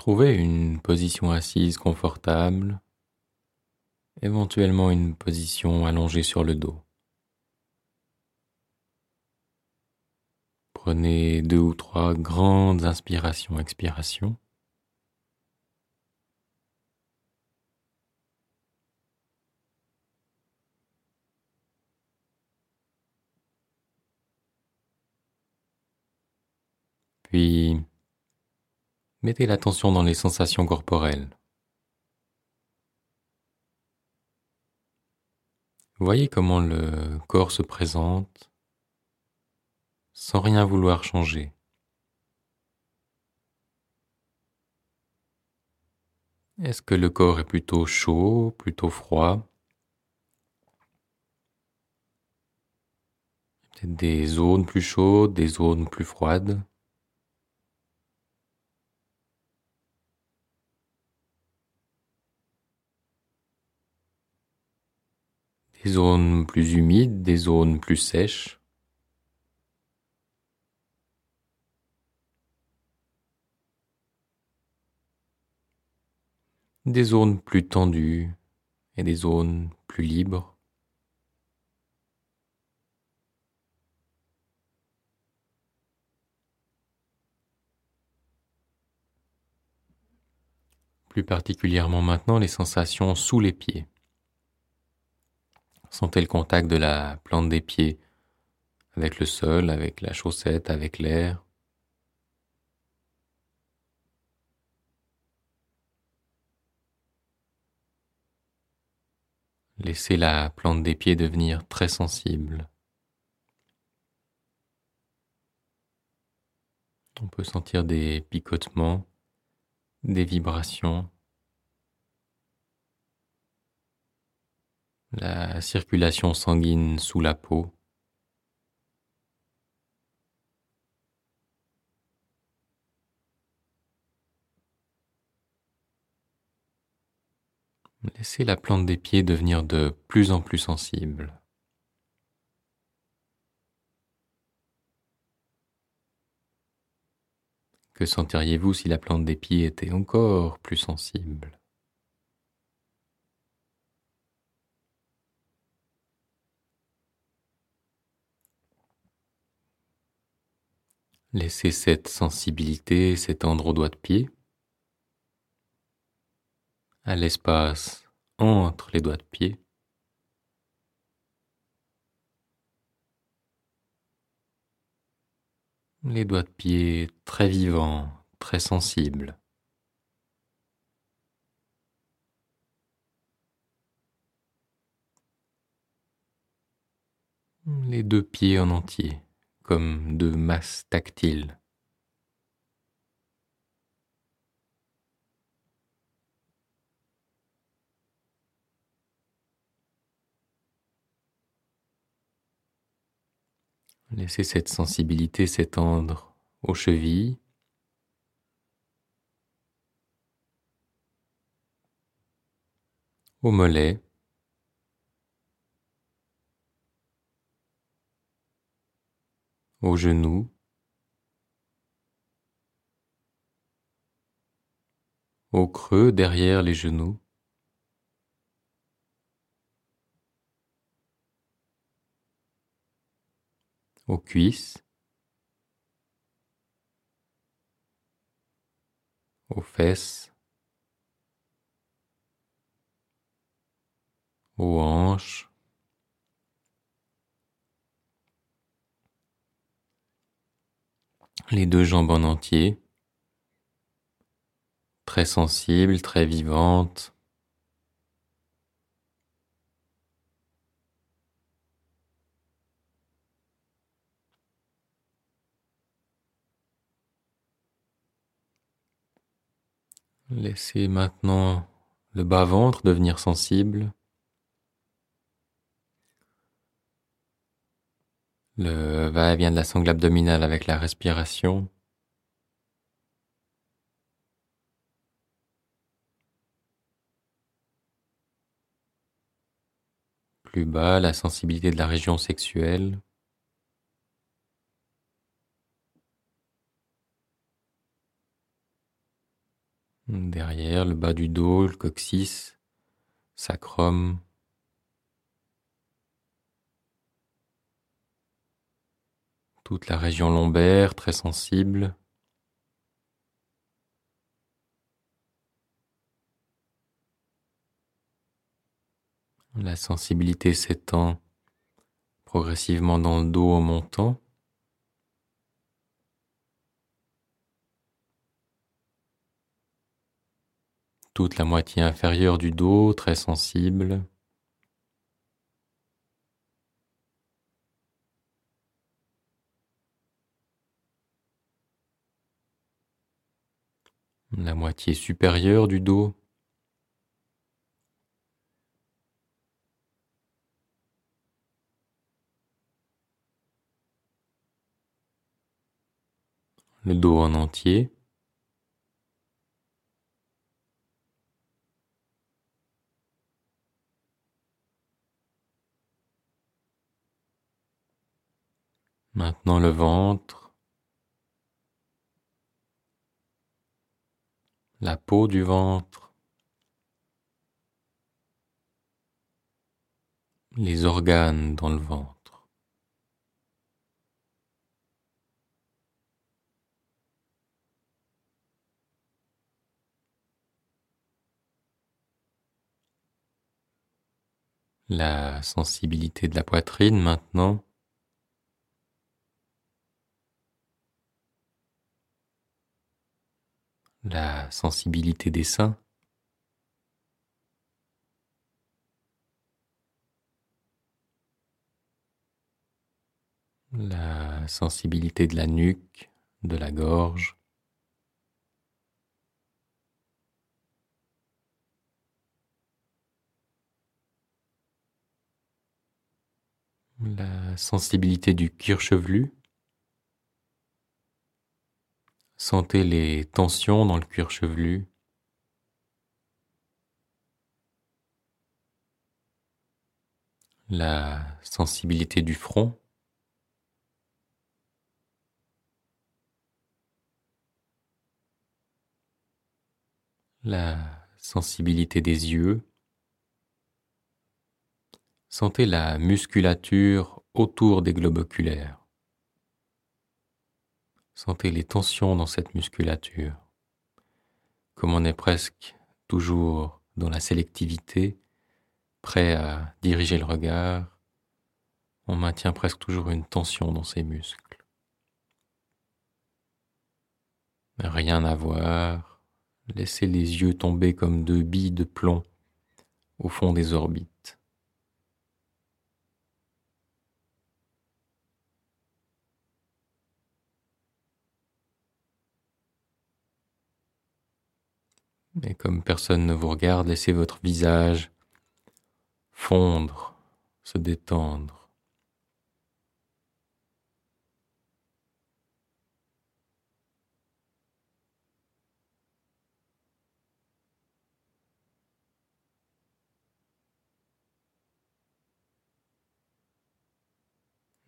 Trouvez une position assise confortable, éventuellement une position allongée sur le dos. Prenez deux ou trois grandes inspirations, expirations. Puis, mettez l'attention dans les sensations corporelles. Voyez comment le corps se présente sans rien vouloir changer. Est-ce que le corps est plutôt chaud, plutôt froid? Peut-être des zones plus chaudes, des zones plus froides? Des zones plus humides, des zones plus sèches. des zones plus tendues et des zones plus libres. Plus particulièrement maintenant les sensations sous les pieds. Sentez le contact de la plante des pieds avec le sol, avec la chaussette, avec l'air. Laissez la plante des pieds devenir très sensible. On peut sentir des picotements, des vibrations. La circulation sanguine sous la peau. Laissez la plante des pieds devenir de plus en plus sensible. Que sentiriez-vous si la plante des pieds était encore plus sensible? Laissez cette sensibilité s'étendre aux doigts de pied, à l'espace entre les doigts de pied. Les doigts de pied très vivants, très sensibles. Les deux pieds en entier comme de masse tactile. Laissez cette sensibilité s'étendre aux chevilles, aux mollets, aux genoux, au creux derrière les genoux. aux cuisses, aux fesses, aux hanches, les deux jambes en entier, très sensibles, très vivantes. Laissez maintenant le bas-ventre devenir sensible. Le va-et-vient de la sangle abdominale avec la respiration. Plus bas, la sensibilité de la région sexuelle. Derrière le bas du dos, le coccyx, sacrum, toute la région lombaire très sensible. La sensibilité s'étend progressivement dans le dos en montant. Toute la moitié inférieure du dos très sensible. La moitié supérieure du dos le dos en entier. Maintenant le ventre, la peau du ventre, les organes dans le ventre. la sensibilité de la poitrine maintenant. La sensibilité des seins. La sensibilité de la nuque, de la gorge. la sensibilité du cuir chevelu. Sentez les tensions dans le cuir chevelu. La sensibilité du front. La sensibilité des yeux. Sentez la musculature autour des globes oculaires. Sentez les tensions dans cette musculature. Comme on est presque toujours dans la sélectivité, prêt à diriger le regard, on maintient presque toujours une tension dans ses muscles. Rien à voir, laissez les yeux tomber comme deux billes de plomb au fond des orbites. Et comme personne ne vous regarde, laissez votre visage fondre, se détendre.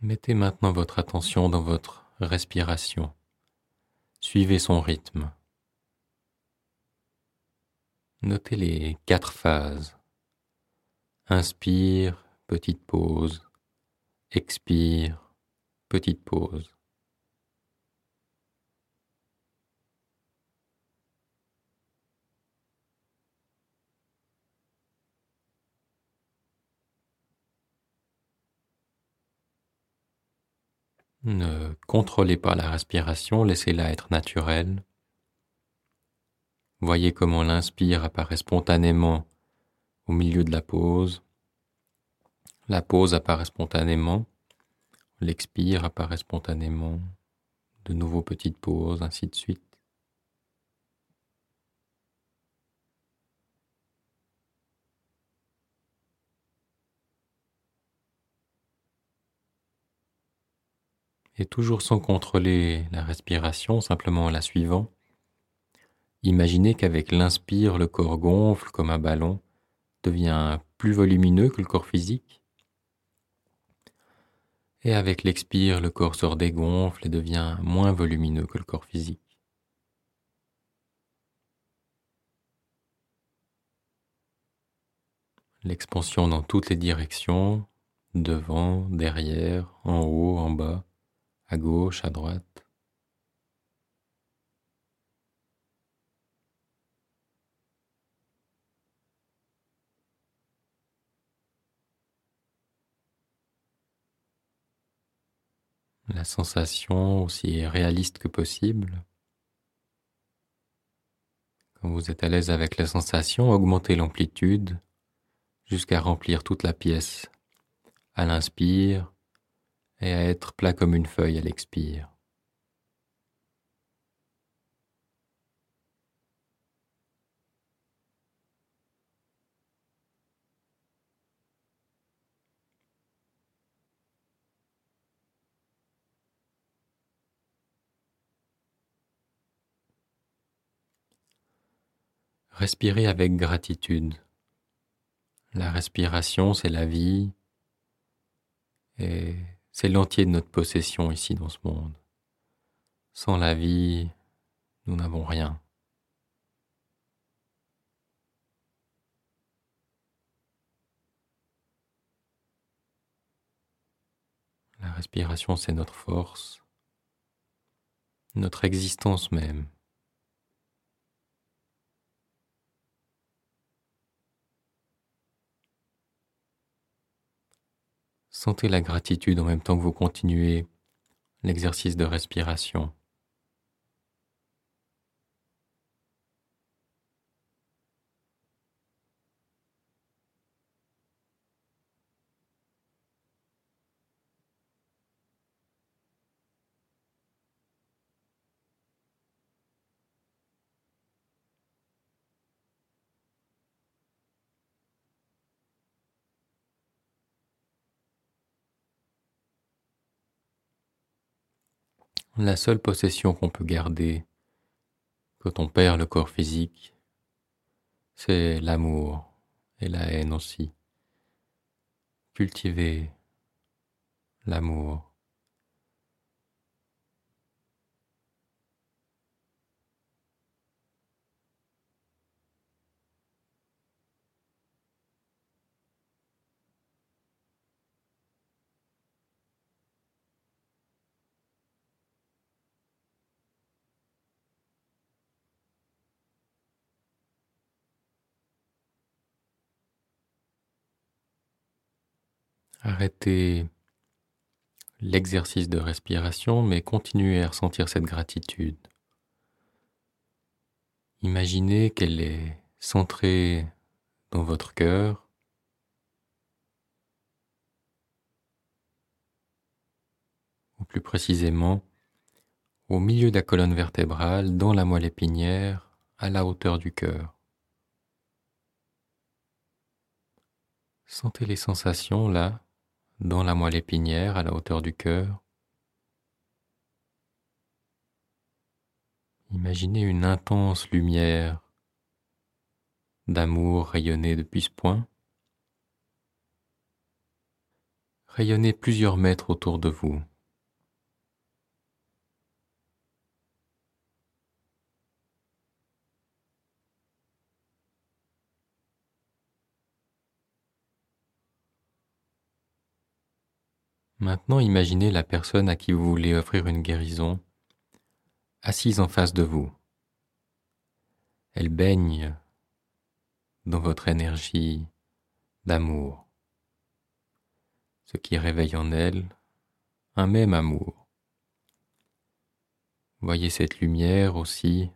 Mettez maintenant votre attention dans votre respiration. Suivez son rythme. Notez les quatre phases. Inspire, petite pause. Expire, petite pause. Ne contrôlez pas la respiration, laissez-la être naturelle. Voyez comment l'inspire apparaît spontanément au milieu de la pause. La pause apparaît spontanément. L'expire apparaît spontanément. De nouveau petite pause, ainsi de suite. Et toujours sans contrôler la respiration, simplement la suivant. Imaginez qu'avec l'inspire, le corps gonfle comme un ballon, devient plus volumineux que le corps physique. Et avec l'expire, le corps se redégonfle et devient moins volumineux que le corps physique. L'expansion dans toutes les directions, devant, derrière, en haut, en bas, à gauche, à droite. La sensation aussi réaliste que possible. Quand vous êtes à l'aise avec la sensation, augmentez l'amplitude jusqu'à remplir toute la pièce à l'inspire et à être plat comme une feuille à l'expire. Respirez avec gratitude. La respiration, c'est la vie et c'est l'entier de notre possession ici dans ce monde. Sans la vie, nous n'avons rien. La respiration, c'est notre force, notre existence même. Sentez la gratitude en même temps que vous continuez l'exercice de respiration. La seule possession qu'on peut garder quand on perd le corps physique, c'est l'amour et la haine aussi. Cultiver l'amour. Arrêtez l'exercice de respiration, mais continuez à ressentir cette gratitude. Imaginez qu'elle est centrée dans votre cœur. Ou plus précisément, au milieu de la colonne vertébrale, dans la moelle épinière, à la hauteur du cœur. Sentez les sensations là dans la moelle épinière à la hauteur du cœur. Imaginez une intense lumière d'amour rayonner depuis ce point. Rayonnez plusieurs mètres autour de vous. Maintenant, imaginez la personne à qui vous voulez offrir une guérison, assise en face de vous. Elle baigne dans votre énergie d'amour, ce qui réveille en elle un même amour. Voyez cette lumière aussi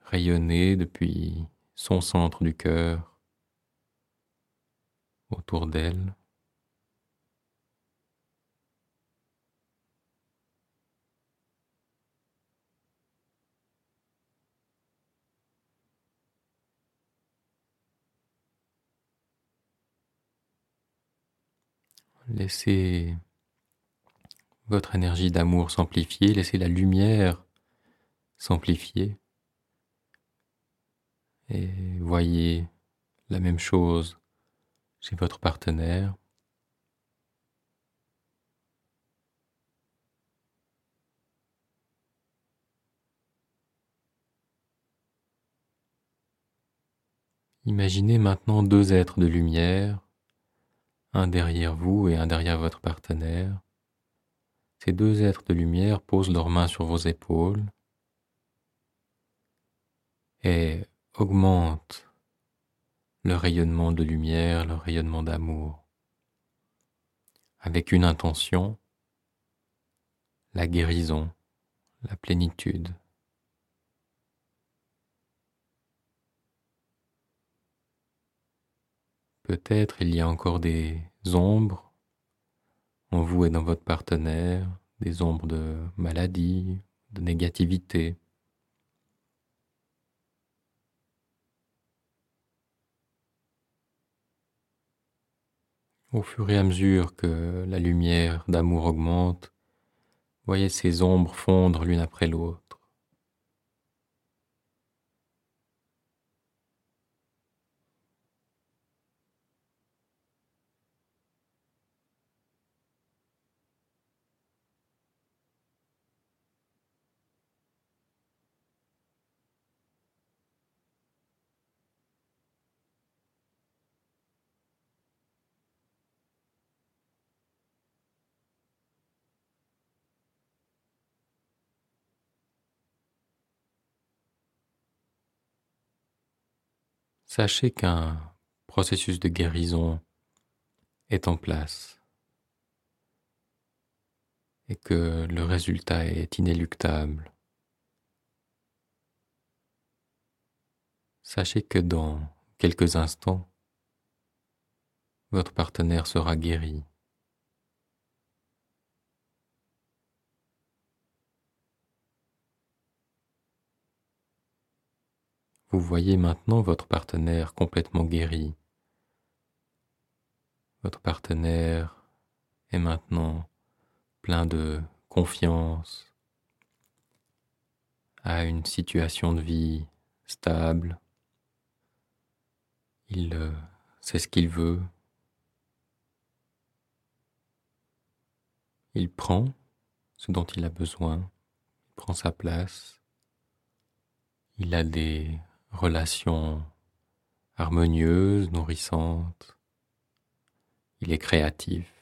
rayonner depuis son centre du cœur autour d'elle. Laissez votre énergie d'amour s'amplifier, laissez la lumière s'amplifier. Et voyez la même chose chez votre partenaire. Imaginez maintenant deux êtres de lumière, un derrière vous et un derrière votre partenaire. Ces deux êtres de lumière posent leurs mains sur vos épaules et augmentent le rayonnement de lumière, le rayonnement d'amour, avec une intention, la guérison, la plénitude. Peut-être il y a encore des ombres en vous et dans votre partenaire, des ombres de maladie, de négativité. Au fur et à mesure que la lumière d'amour augmente, voyez ces ombres fondre l'une après l'autre. Sachez qu'un processus de guérison est en place et que le résultat est inéluctable. Sachez que dans quelques instants, votre partenaire sera guéri. Vous voyez maintenant votre partenaire complètement guéri. Votre partenaire est maintenant plein de confiance, a une situation de vie stable, il euh, sait ce qu'il veut, il prend ce dont il a besoin, prend sa place, il a des relation harmonieuse, nourrissante. Il est créatif,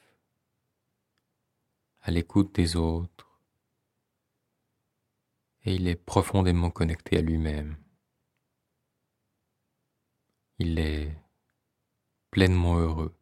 à l'écoute des autres, et il est profondément connecté à lui-même. Il est pleinement heureux.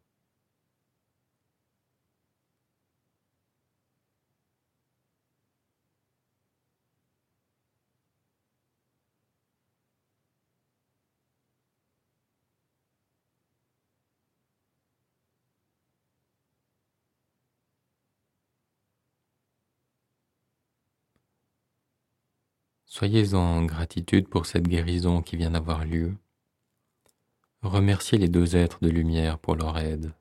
Soyez en gratitude pour cette guérison qui vient d'avoir lieu. Remerciez les deux êtres de lumière pour leur aide.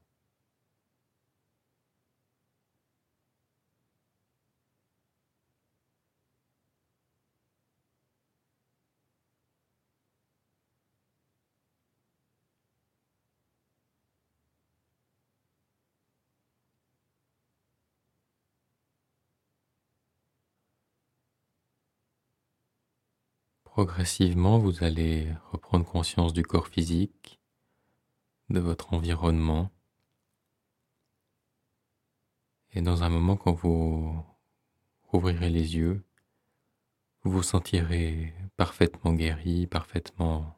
Progressivement, vous allez reprendre conscience du corps physique, de votre environnement. Et dans un moment, quand vous ouvrirez les yeux, vous vous sentirez parfaitement guéri, parfaitement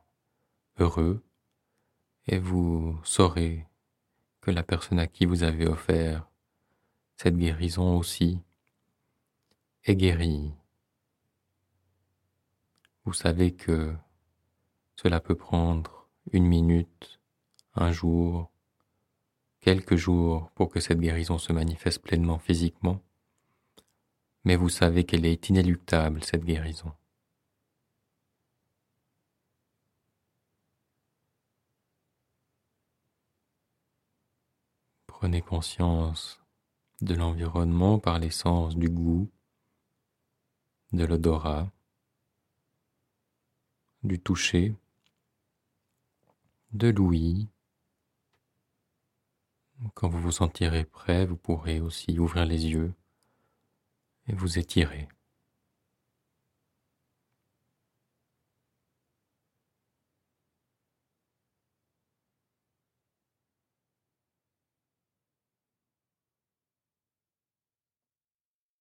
heureux, et vous saurez que la personne à qui vous avez offert cette guérison aussi est guérie vous savez que cela peut prendre une minute, un jour, quelques jours pour que cette guérison se manifeste pleinement physiquement, mais vous savez qu'elle est inéluctable, cette guérison. Prenez conscience de l'environnement par l'essence du goût, de l'odorat, du toucher, de l'ouïe. Quand vous vous sentirez prêt, vous pourrez aussi ouvrir les yeux et vous étirer.